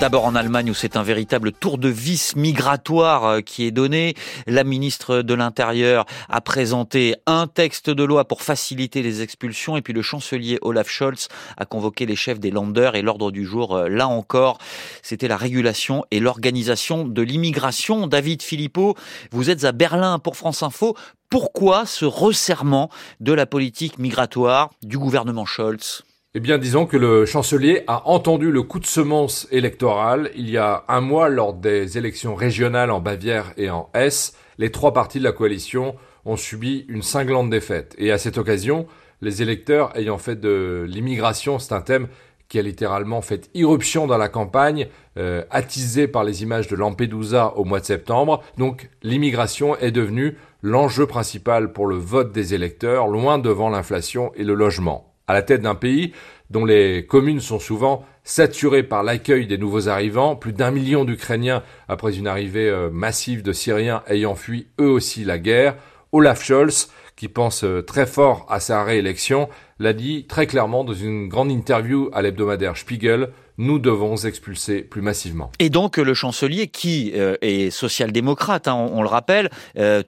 D'abord en Allemagne où c'est un véritable tour de vis migratoire euh, qui est donné. La ministre de l'Intérieur a présenté un texte de loi pour faciliter les expulsions et puis le chancelier Olaf Scholz a convoqué les chefs des Länder et l'ordre du jour, euh, là encore, c'était la régulation et l'organisation de l'immigration. David Philippot, vous êtes à Berlin pour France Info. Pourquoi ce resserrement de la politique migratoire du gouvernement Scholz? Eh bien, disons que le chancelier a entendu le coup de semence électoral il y a un mois lors des élections régionales en Bavière et en Hesse. Les trois partis de la coalition ont subi une cinglante défaite. Et à cette occasion, les électeurs ayant fait de l'immigration, c'est un thème qui a littéralement fait irruption dans la campagne, euh, attisé par les images de Lampedusa au mois de septembre. Donc l'immigration est devenue l'enjeu principal pour le vote des électeurs, loin devant l'inflation et le logement à la tête d'un pays dont les communes sont souvent saturées par l'accueil des nouveaux arrivants, plus d'un million d'Ukrainiens après une arrivée euh, massive de Syriens ayant fui eux aussi la guerre, Olaf Scholz, qui pense euh, très fort à sa réélection, l'a dit très clairement dans une grande interview à l'hebdomadaire Spiegel, nous devons expulser plus massivement. Et donc le chancelier, qui euh, est social-démocrate, hein, on, le rappelle,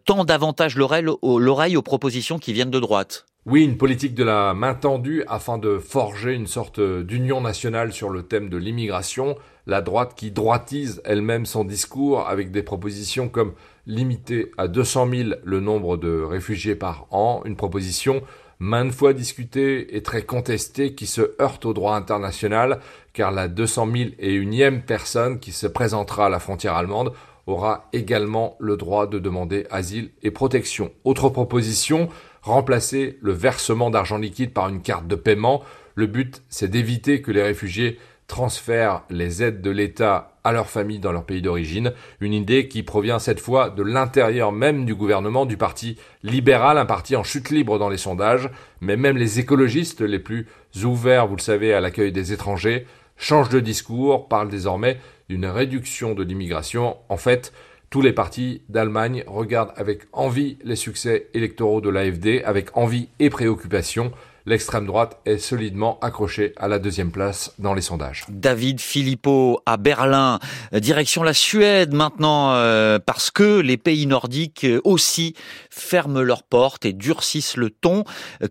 tend davantage l'oreille aux propositions qui viennent de droite. Oui, une politique de la main tendue afin de forger une sorte d'union nationale sur le thème de l'immigration, la droite qui droitise elle-même son discours avec des propositions comme limiter à 200 000 le nombre de réfugiés par an, une proposition maintes fois discutée et très contestée qui se heurte au droit international car la 200 000 et unième personne qui se présentera à la frontière allemande aura également le droit de demander asile et protection. Autre proposition, remplacer le versement d'argent liquide par une carte de paiement. Le but, c'est d'éviter que les réfugiés transfèrent les aides de l'État à leur famille dans leur pays d'origine, une idée qui provient cette fois de l'intérieur même du gouvernement du parti libéral, un parti en chute libre dans les sondages, mais même les écologistes les plus ouverts, vous le savez, à l'accueil des étrangers, changent de discours, parlent désormais d'une réduction de l'immigration. En fait, tous les partis d'Allemagne regardent avec envie les succès électoraux de l'AFD, avec envie et préoccupation l'extrême droite est solidement accrochée à la deuxième place dans les sondages. David Philippot à Berlin, direction la Suède maintenant, euh, parce que les pays nordiques aussi ferment leurs portes et durcissent le ton.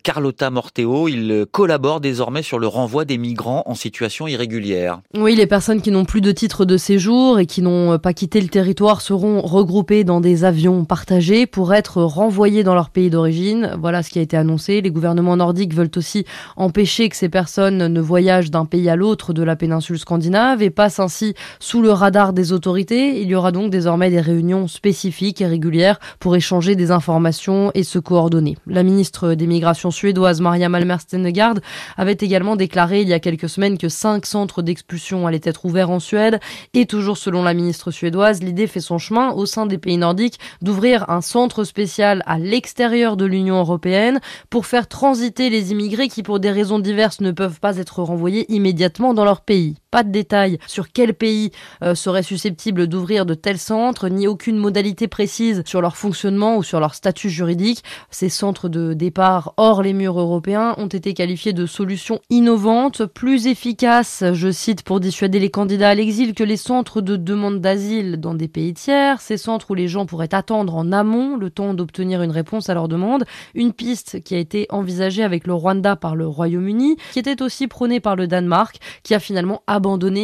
Carlotta Morteo, il collabore désormais sur le renvoi des migrants en situation irrégulière. Oui, les personnes qui n'ont plus de titre de séjour et qui n'ont pas quitté le territoire seront regroupées dans des avions partagés pour être renvoyées dans leur pays d'origine. Voilà ce qui a été annoncé. Les gouvernements nordiques veulent veulent aussi empêcher que ces personnes ne voyagent d'un pays à l'autre de la péninsule scandinave et passent ainsi sous le radar des autorités. Il y aura donc désormais des réunions spécifiques et régulières pour échanger des informations et se coordonner. La ministre des Migrations suédoise, Maria Malmer Stenegard, avait également déclaré il y a quelques semaines que cinq centres d'expulsion allaient être ouverts en Suède. Et toujours selon la ministre suédoise, l'idée fait son chemin au sein des pays nordiques d'ouvrir un centre spécial à l'extérieur de l'Union européenne pour faire transiter les immigrés qui, pour des raisons diverses, ne peuvent pas être renvoyés immédiatement dans leur pays. Pas de détails sur quel pays euh, serait susceptible d'ouvrir de tels centres, ni aucune modalité précise sur leur fonctionnement ou sur leur statut juridique. Ces centres de départ hors les murs européens ont été qualifiés de solutions innovantes, plus efficaces, je cite, pour dissuader les candidats à l'exil que les centres de demande d'asile dans des pays tiers, ces centres où les gens pourraient attendre en amont le temps d'obtenir une réponse à leur demande, une piste qui a été envisagée avec le Rwanda par le Royaume-Uni, qui était aussi prôné par le Danemark, qui a finalement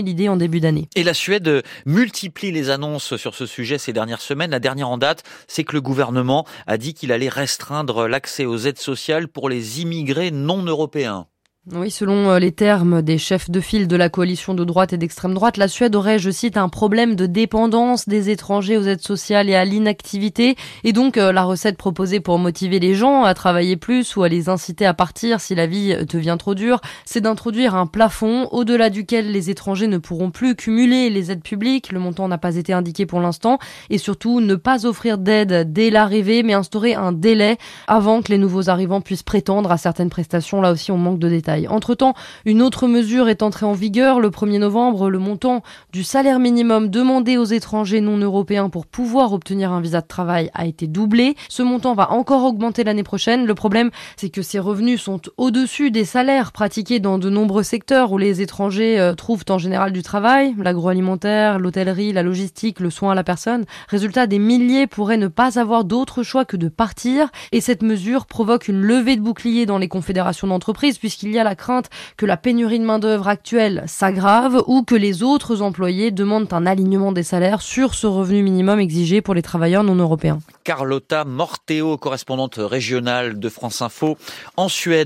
l'idée en début d'année. Et la Suède multiplie les annonces sur ce sujet ces dernières semaines. La dernière en date, c'est que le gouvernement a dit qu'il allait restreindre l'accès aux aides sociales pour les immigrés non européens. Oui, selon euh, les termes des chefs de file de la coalition de droite et d'extrême droite, la Suède aurait, je cite, un problème de dépendance des étrangers aux aides sociales et à l'inactivité. Et donc, euh, la recette proposée pour motiver les gens à travailler plus ou à les inciter à partir si la vie devient trop dure, c'est d'introduire un plafond au-delà duquel les étrangers ne pourront plus cumuler les aides publiques. Le montant n'a pas été indiqué pour l'instant. Et surtout, ne pas offrir d'aide dès l'arrivée, mais instaurer un délai avant que les nouveaux arrivants puissent prétendre à certaines prestations. Là aussi, on manque de détails. Entre-temps, une autre mesure est entrée en vigueur le 1er novembre. Le montant du salaire minimum demandé aux étrangers non européens pour pouvoir obtenir un visa de travail a été doublé. Ce montant va encore augmenter l'année prochaine. Le problème, c'est que ces revenus sont au-dessus des salaires pratiqués dans de nombreux secteurs où les étrangers euh, trouvent en général du travail, l'agroalimentaire, l'hôtellerie, la logistique, le soin à la personne. Résultat, des milliers pourraient ne pas avoir d'autre choix que de partir et cette mesure provoque une levée de boucliers dans les confédérations d'entreprises puisqu'il y a la crainte que la pénurie de main-d'œuvre actuelle s'aggrave ou que les autres employés demandent un alignement des salaires sur ce revenu minimum exigé pour les travailleurs non européens. Carlotta Morteo, correspondante régionale de France Info en Suède.